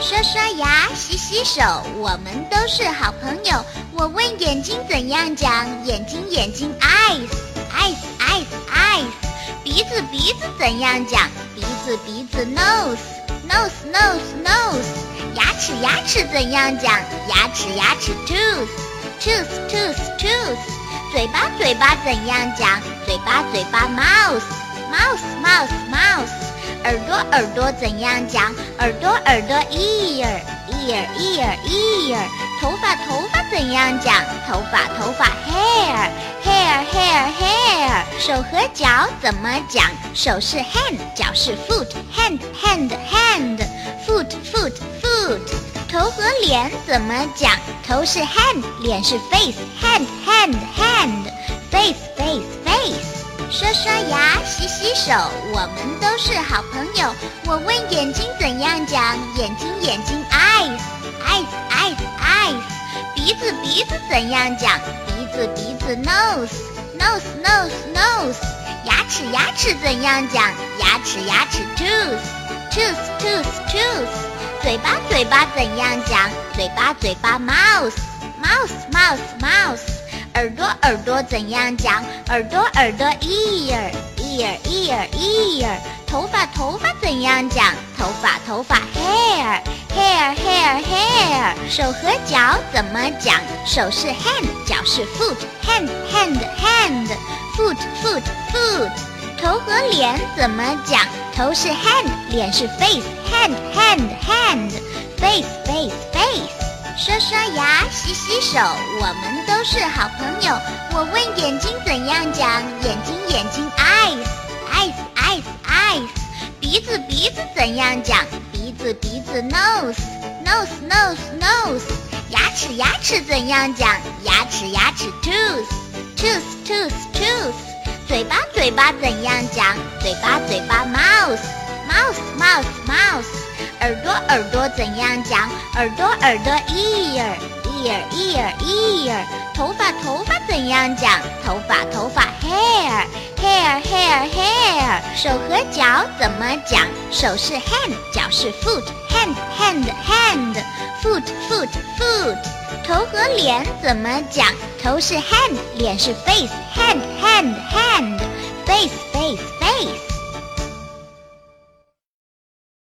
刷刷牙，洗洗手，我们都是好朋友。我问眼睛怎样讲，眼睛眼睛 eyes eyes eyes eyes。鼻子鼻子怎样讲，鼻子鼻子 nose nose nose nose。牙齿牙齿怎样讲，牙齿牙齿 tooth tooth tooth tooth。嘴巴嘴巴怎样讲，嘴巴嘴巴 mouth mouth mouth mouth。耳朵耳朵怎样讲？耳朵耳朵 ear ear ear ear。头发头发怎样讲？头发头发 hair hair hair hair。手和脚怎么讲？手是 hand，脚是 foot hand hand hand。foot foot foot。头和脸怎么讲？头是 hand，脸是 face hand hand hand。刷刷牙，洗洗手，我们都是好朋友。我问眼睛怎样讲，眼睛眼睛 eyes eyes eyes eyes。鼻子鼻子怎样讲，鼻子鼻子 nose nose nose nose。牙齿牙齿怎样讲，牙齿牙齿 tooth tooth tooth tooth。嘴巴嘴巴怎样讲，嘴巴嘴巴 mouth mouth mouth mouth。耳朵耳朵怎样讲？耳朵耳朵 ear ear ear ear。头发头发怎样讲？头发头发 hair hair hair hair。手和脚怎么讲？手是 hand，脚是 foot hand hand hand。foot foot foot。头和脸怎么讲？头是 hand，脸是 face hand hand hand。face face。刷刷牙，洗洗手，我们都是好朋友。我问眼睛怎样讲，眼睛眼睛 eyes eyes eyes eyes。鼻子鼻子怎样讲，鼻子鼻子 nose nose nose nose。牙齿牙齿怎样讲，牙齿牙齿 tooth tooth tooth tooth。嘴巴嘴巴怎样讲，嘴巴嘴巴 mouth mouth mouth mouth。耳朵耳朵怎样讲？耳朵耳朵 ear ear ear ear。头发头发怎样讲？头发头发 hair hair hair hair。手和脚怎么讲？手是 hand，脚是 foot hand hand hand。foot foot foot。头和脸怎么讲？头是 hand，脸是 face hand hand hand。